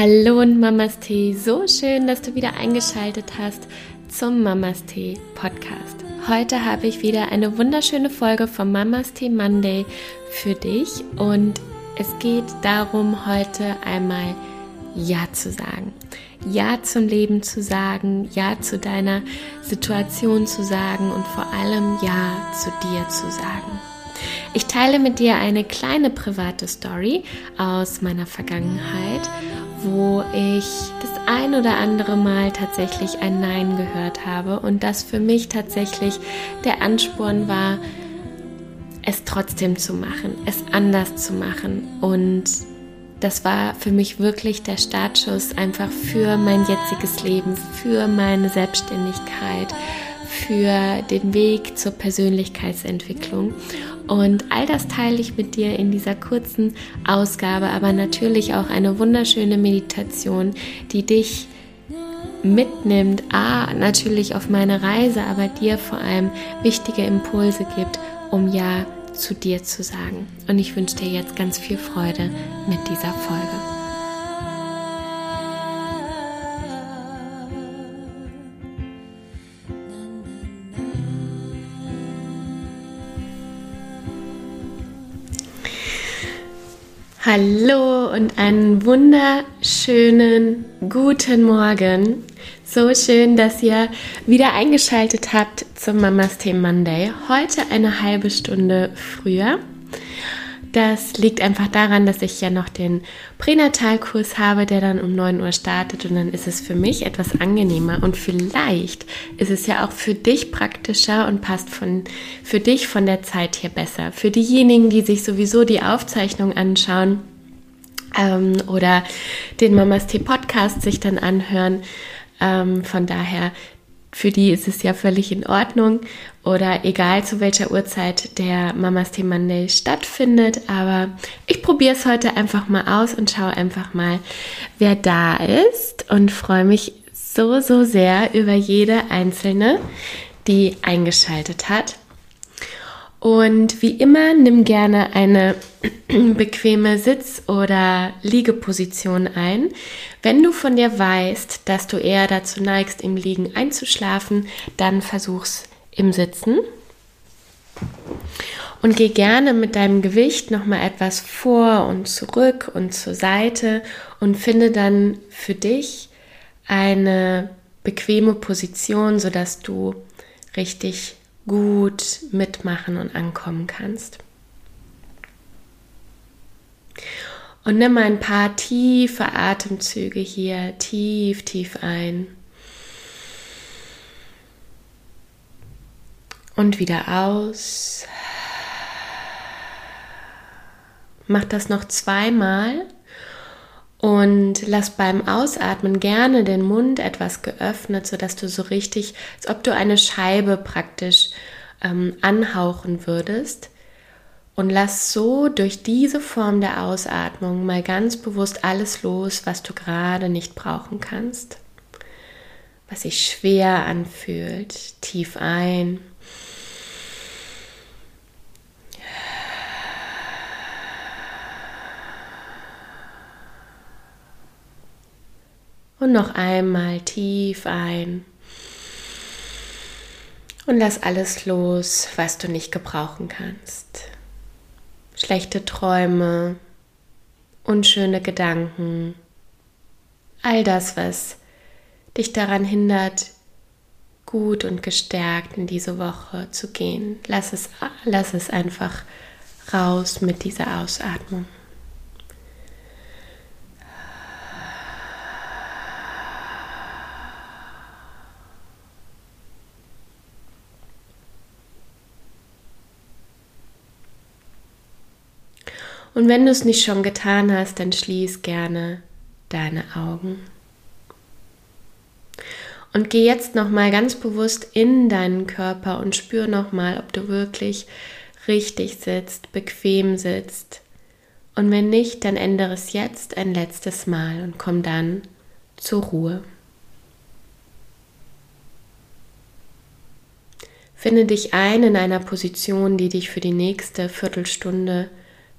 Hallo und Mamas Tee, so schön, dass du wieder eingeschaltet hast zum Mamas Tee Podcast. Heute habe ich wieder eine wunderschöne Folge vom Mamas Tee Monday für dich und es geht darum, heute einmal Ja zu sagen. Ja zum Leben zu sagen, Ja zu deiner Situation zu sagen und vor allem Ja zu dir zu sagen. Ich teile mit dir eine kleine private Story aus meiner Vergangenheit wo ich das ein oder andere Mal tatsächlich ein Nein gehört habe und das für mich tatsächlich der Ansporn war, es trotzdem zu machen, es anders zu machen und das war für mich wirklich der Startschuss einfach für mein jetziges Leben, für meine Selbstständigkeit, für den Weg zur Persönlichkeitsentwicklung. Und all das teile ich mit dir in dieser kurzen Ausgabe, aber natürlich auch eine wunderschöne Meditation, die dich mitnimmt, a, natürlich auf meine Reise, aber dir vor allem wichtige Impulse gibt, um Ja zu dir zu sagen. Und ich wünsche dir jetzt ganz viel Freude mit dieser Folge. Hallo und einen wunderschönen guten Morgen. So schön, dass ihr wieder eingeschaltet habt zum Mamas Theme Monday. Heute eine halbe Stunde früher. Das liegt einfach daran, dass ich ja noch den Pränatalkurs habe, der dann um 9 Uhr startet. Und dann ist es für mich etwas angenehmer. Und vielleicht ist es ja auch für dich praktischer und passt von, für dich von der Zeit her besser. Für diejenigen, die sich sowieso die Aufzeichnung anschauen ähm, oder den Mamas Tee Podcast sich dann anhören, ähm, von daher für die ist es ja völlig in Ordnung oder egal zu welcher Uhrzeit der Mamas Monday stattfindet. Aber ich probiere es heute einfach mal aus und schaue einfach mal, wer da ist und freue mich so, so sehr über jede einzelne, die eingeschaltet hat. Und wie immer, nimm gerne eine bequeme Sitz- oder Liegeposition ein. Wenn du von dir weißt, dass du eher dazu neigst, im Liegen einzuschlafen, dann versuch's im Sitzen. Und geh gerne mit deinem Gewicht nochmal etwas vor und zurück und zur Seite und finde dann für dich eine bequeme Position, sodass du richtig gut mitmachen und ankommen kannst. Und nimm ein paar tiefe Atemzüge hier, tief, tief ein. Und wieder aus. Mach das noch zweimal und lass beim Ausatmen gerne den Mund etwas geöffnet, sodass du so richtig, als ob du eine Scheibe praktisch ähm, anhauchen würdest. Und lass so durch diese Form der Ausatmung mal ganz bewusst alles los, was du gerade nicht brauchen kannst. Was sich schwer anfühlt. Tief ein Und noch einmal tief ein. Und lass alles los, was du nicht gebrauchen kannst. Schlechte Träume, unschöne Gedanken, all das, was dich daran hindert, gut und gestärkt in diese Woche zu gehen. Lass es, lass es einfach raus mit dieser Ausatmung. Und wenn du es nicht schon getan hast, dann schließ gerne deine Augen. Und geh jetzt noch mal ganz bewusst in deinen Körper und spür noch mal, ob du wirklich richtig sitzt, bequem sitzt. Und wenn nicht, dann ändere es jetzt ein letztes Mal und komm dann zur Ruhe. Finde dich ein in einer Position, die dich für die nächste Viertelstunde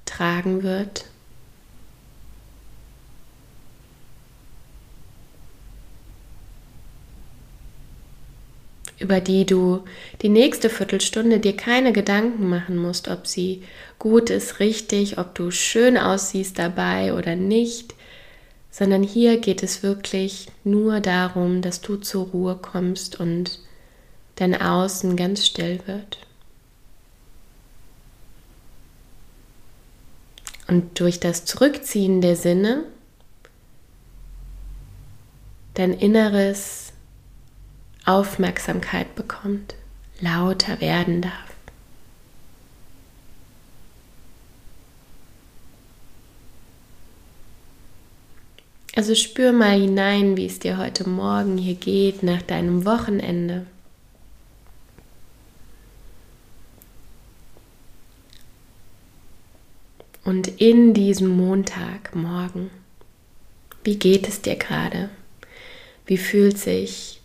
tragen wird. über die du die nächste Viertelstunde dir keine Gedanken machen musst, ob sie gut ist, richtig, ob du schön aussiehst dabei oder nicht, sondern hier geht es wirklich nur darum, dass du zur Ruhe kommst und dein Außen ganz still wird. Und durch das Zurückziehen der Sinne dein Inneres Aufmerksamkeit bekommt, lauter werden darf. Also spür mal hinein, wie es dir heute Morgen hier geht nach deinem Wochenende. Und in diesem Montagmorgen, wie geht es dir gerade? Wie fühlt sich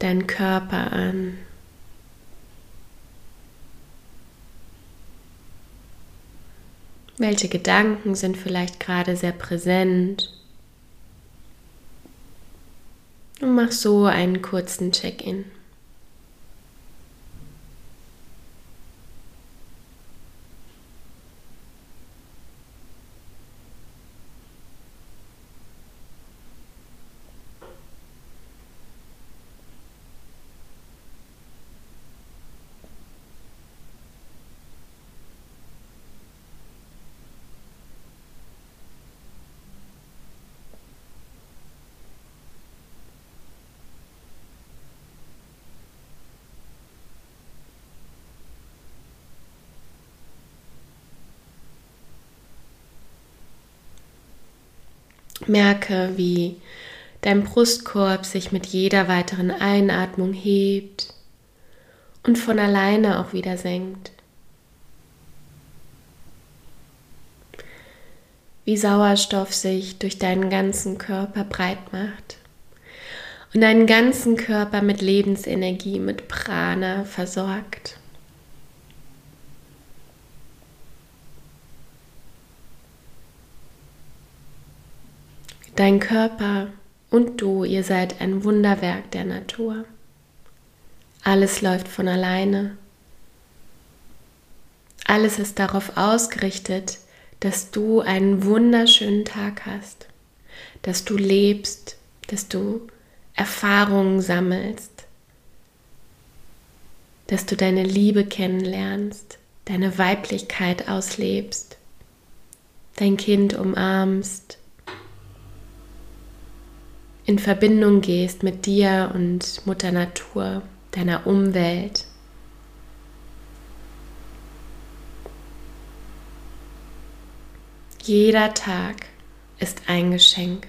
dein Körper an? Welche Gedanken sind vielleicht gerade sehr präsent? Und mach so einen kurzen Check-in. Merke, wie dein Brustkorb sich mit jeder weiteren Einatmung hebt und von alleine auch wieder senkt. Wie Sauerstoff sich durch deinen ganzen Körper breit macht und deinen ganzen Körper mit Lebensenergie, mit Prana versorgt. Dein Körper und du, ihr seid ein Wunderwerk der Natur. Alles läuft von alleine. Alles ist darauf ausgerichtet, dass du einen wunderschönen Tag hast, dass du lebst, dass du Erfahrungen sammelst, dass du deine Liebe kennenlernst, deine Weiblichkeit auslebst, dein Kind umarmst, in Verbindung gehst mit dir und Mutter Natur, deiner Umwelt. Jeder Tag ist ein Geschenk.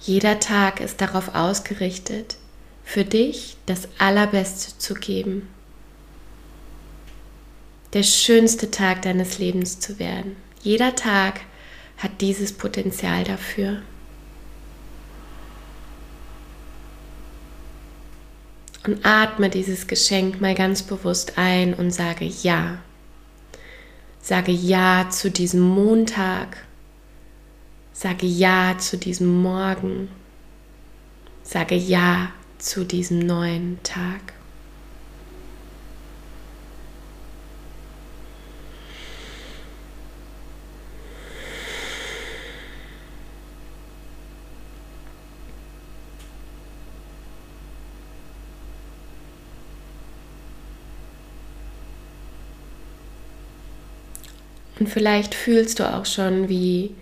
Jeder Tag ist darauf ausgerichtet, für dich das Allerbeste zu geben. Der schönste Tag deines Lebens zu werden. Jeder Tag ist hat dieses Potenzial dafür. Und atme dieses Geschenk mal ganz bewusst ein und sage Ja. Sage Ja zu diesem Montag. Sage Ja zu diesem Morgen. Sage Ja zu diesem neuen Tag. Und vielleicht fühlst du auch schon, wie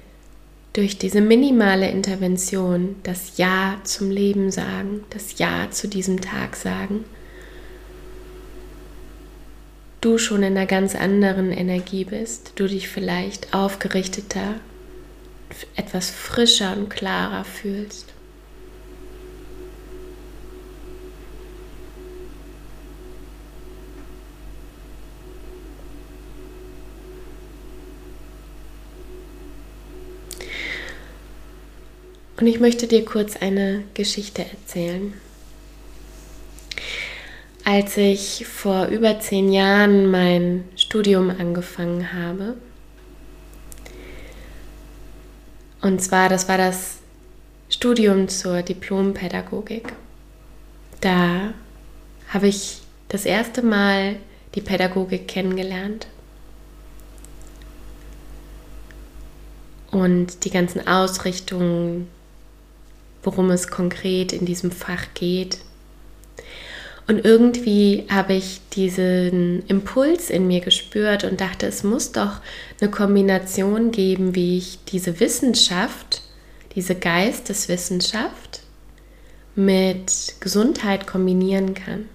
durch diese minimale Intervention das Ja zum Leben sagen, das Ja zu diesem Tag sagen, du schon in einer ganz anderen Energie bist, du dich vielleicht aufgerichteter, etwas frischer und klarer fühlst. Und ich möchte dir kurz eine Geschichte erzählen. Als ich vor über zehn Jahren mein Studium angefangen habe, und zwar, das war das Studium zur Diplompädagogik. da habe ich das erste Mal die Pädagogik kennengelernt. Und die ganzen Ausrichtungen, worum es konkret in diesem Fach geht. Und irgendwie habe ich diesen Impuls in mir gespürt und dachte, es muss doch eine Kombination geben, wie ich diese Wissenschaft, diese Geisteswissenschaft mit Gesundheit kombinieren kann.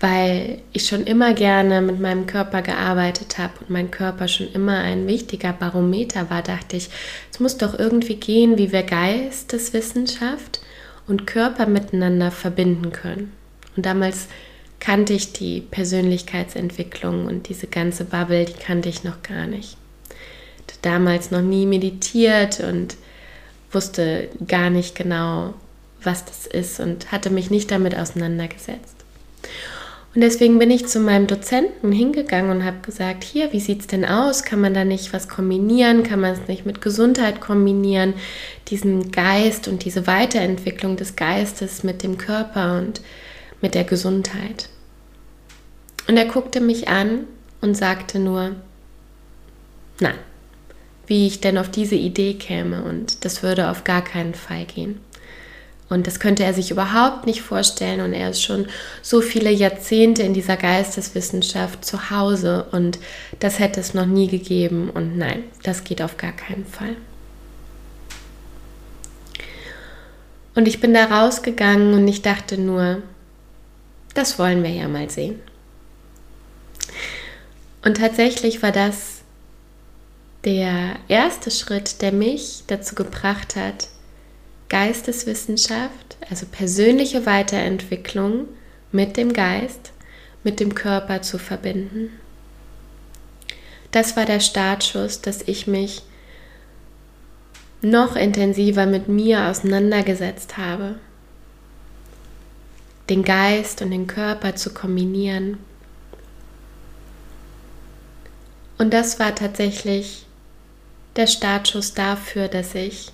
Weil ich schon immer gerne mit meinem Körper gearbeitet habe und mein Körper schon immer ein wichtiger Barometer war, dachte ich, es muss doch irgendwie gehen, wie wir Geisteswissenschaft und Körper miteinander verbinden können. Und damals kannte ich die Persönlichkeitsentwicklung und diese ganze Bubble, die kannte ich noch gar nicht. Ich hatte damals noch nie meditiert und wusste gar nicht genau, was das ist und hatte mich nicht damit auseinandergesetzt. Und deswegen bin ich zu meinem Dozenten hingegangen und habe gesagt, hier, wie sieht es denn aus? Kann man da nicht was kombinieren? Kann man es nicht mit Gesundheit kombinieren? Diesen Geist und diese Weiterentwicklung des Geistes mit dem Körper und mit der Gesundheit. Und er guckte mich an und sagte nur, nein, wie ich denn auf diese Idee käme und das würde auf gar keinen Fall gehen. Und das könnte er sich überhaupt nicht vorstellen. Und er ist schon so viele Jahrzehnte in dieser Geisteswissenschaft zu Hause. Und das hätte es noch nie gegeben. Und nein, das geht auf gar keinen Fall. Und ich bin da rausgegangen und ich dachte nur, das wollen wir ja mal sehen. Und tatsächlich war das der erste Schritt, der mich dazu gebracht hat, Geisteswissenschaft, also persönliche Weiterentwicklung mit dem Geist, mit dem Körper zu verbinden. Das war der Startschuss, dass ich mich noch intensiver mit mir auseinandergesetzt habe. Den Geist und den Körper zu kombinieren. Und das war tatsächlich der Startschuss dafür, dass ich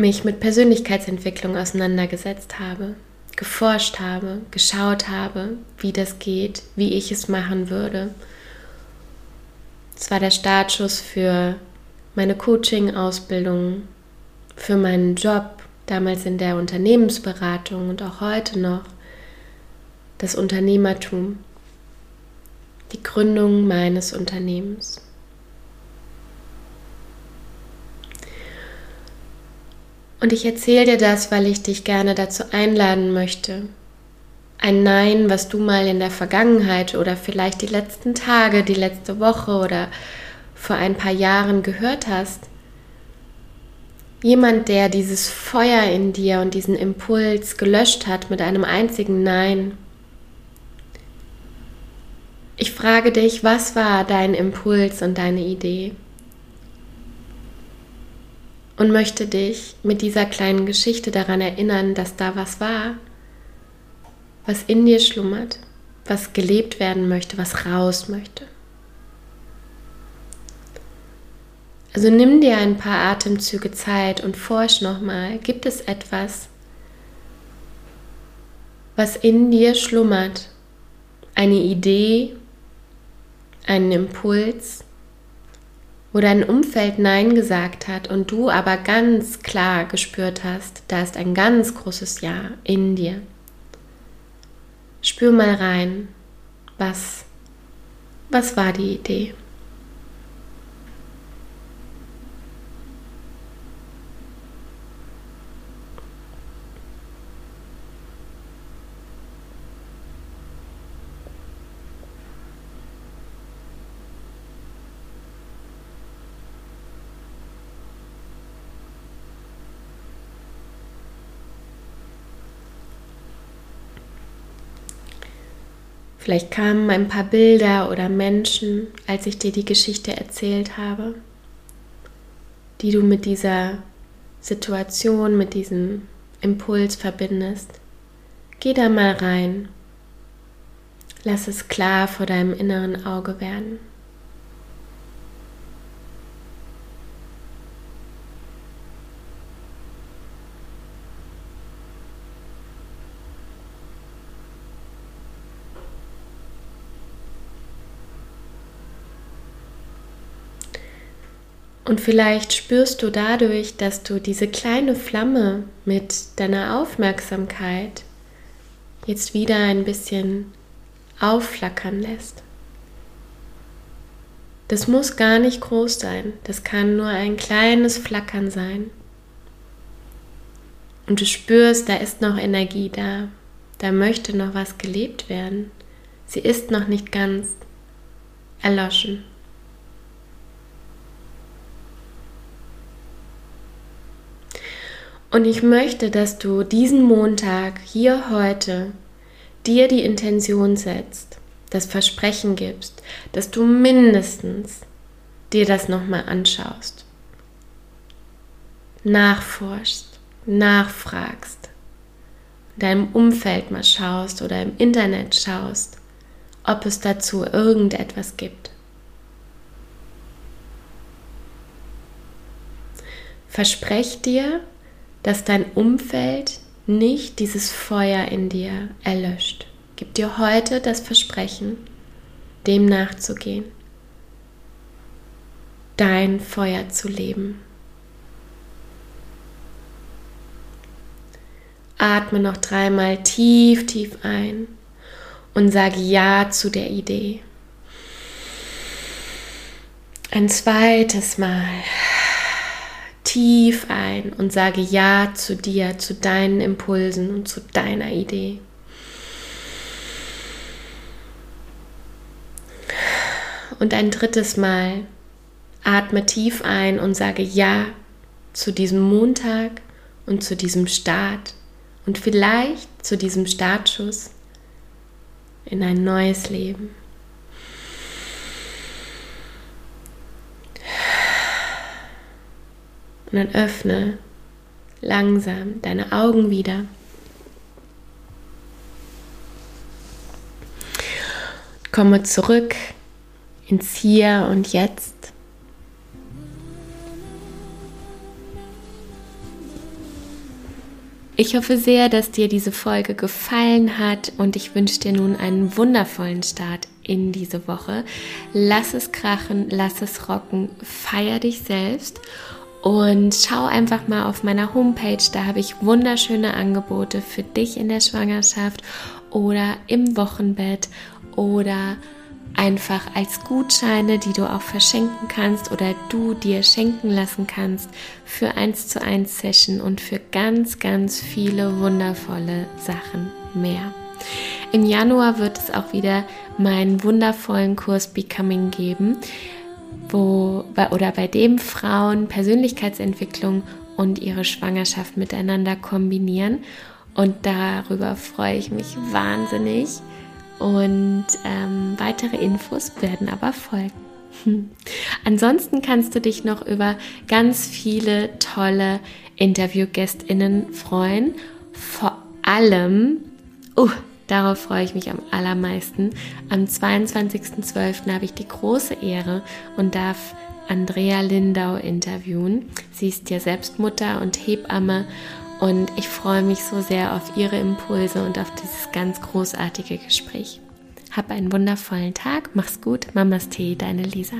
mich mit Persönlichkeitsentwicklung auseinandergesetzt habe, geforscht habe, geschaut habe, wie das geht, wie ich es machen würde. Es war der Startschuss für meine Coaching-Ausbildung, für meinen Job, damals in der Unternehmensberatung und auch heute noch, das Unternehmertum, die Gründung meines Unternehmens. Und ich erzähle dir das, weil ich dich gerne dazu einladen möchte. Ein Nein, was du mal in der Vergangenheit oder vielleicht die letzten Tage, die letzte Woche oder vor ein paar Jahren gehört hast. Jemand, der dieses Feuer in dir und diesen Impuls gelöscht hat mit einem einzigen Nein. Ich frage dich, was war dein Impuls und deine Idee? Und möchte dich mit dieser kleinen Geschichte daran erinnern, dass da was war, was in dir schlummert, was gelebt werden möchte, was raus möchte. Also nimm dir ein paar Atemzüge Zeit und forsch nochmal, gibt es etwas, was in dir schlummert, eine Idee, einen Impuls, wo dein Umfeld Nein gesagt hat und du aber ganz klar gespürt hast, da ist ein ganz großes Ja in dir. Spür mal rein, was, was war die Idee? Vielleicht kamen ein paar Bilder oder Menschen, als ich dir die Geschichte erzählt habe, die du mit dieser Situation, mit diesem Impuls verbindest. Geh da mal rein. Lass es klar vor deinem inneren Auge werden. Und vielleicht spürst du dadurch, dass du diese kleine Flamme mit deiner Aufmerksamkeit jetzt wieder ein bisschen aufflackern lässt. Das muss gar nicht groß sein, das kann nur ein kleines Flackern sein. Und du spürst, da ist noch Energie da, da möchte noch was gelebt werden. Sie ist noch nicht ganz erloschen. Und ich möchte, dass du diesen Montag hier heute dir die Intention setzt, das Versprechen gibst, dass du mindestens dir das nochmal anschaust, nachforschst, nachfragst, in deinem Umfeld mal schaust oder im Internet schaust, ob es dazu irgendetwas gibt. Versprech dir, dass dein Umfeld nicht dieses Feuer in dir erlöscht. Gib dir heute das Versprechen, dem nachzugehen, dein Feuer zu leben. Atme noch dreimal tief, tief ein und sage Ja zu der Idee. Ein zweites Mal tief ein und sage Ja zu dir, zu deinen Impulsen und zu deiner Idee. Und ein drittes Mal atme tief ein und sage Ja zu diesem Montag und zu diesem Start und vielleicht zu diesem Startschuss in ein neues Leben. Und dann öffne langsam deine Augen wieder. Komme zurück ins Hier und Jetzt. Ich hoffe sehr, dass dir diese Folge gefallen hat und ich wünsche dir nun einen wundervollen Start in diese Woche. Lass es krachen, lass es rocken, feier dich selbst und schau einfach mal auf meiner Homepage, da habe ich wunderschöne Angebote für dich in der Schwangerschaft oder im Wochenbett oder einfach als Gutscheine, die du auch verschenken kannst oder du dir schenken lassen kannst für 1 zu 1 Session und für ganz, ganz viele wundervolle Sachen mehr. Im Januar wird es auch wieder meinen wundervollen Kurs Becoming geben wo oder bei dem Frauen Persönlichkeitsentwicklung und ihre Schwangerschaft miteinander kombinieren. Und darüber freue ich mich wahnsinnig. Und ähm, weitere Infos werden aber folgen. Ansonsten kannst du dich noch über ganz viele tolle Interviewgästinnen freuen. Vor allem, uh, Darauf freue ich mich am allermeisten. Am 22.12. habe ich die große Ehre und darf Andrea Lindau interviewen. Sie ist ja selbst Mutter und Hebamme und ich freue mich so sehr auf ihre Impulse und auf dieses ganz großartige Gespräch. Hab einen wundervollen Tag, mach's gut, Mamas Tee, deine Lisa.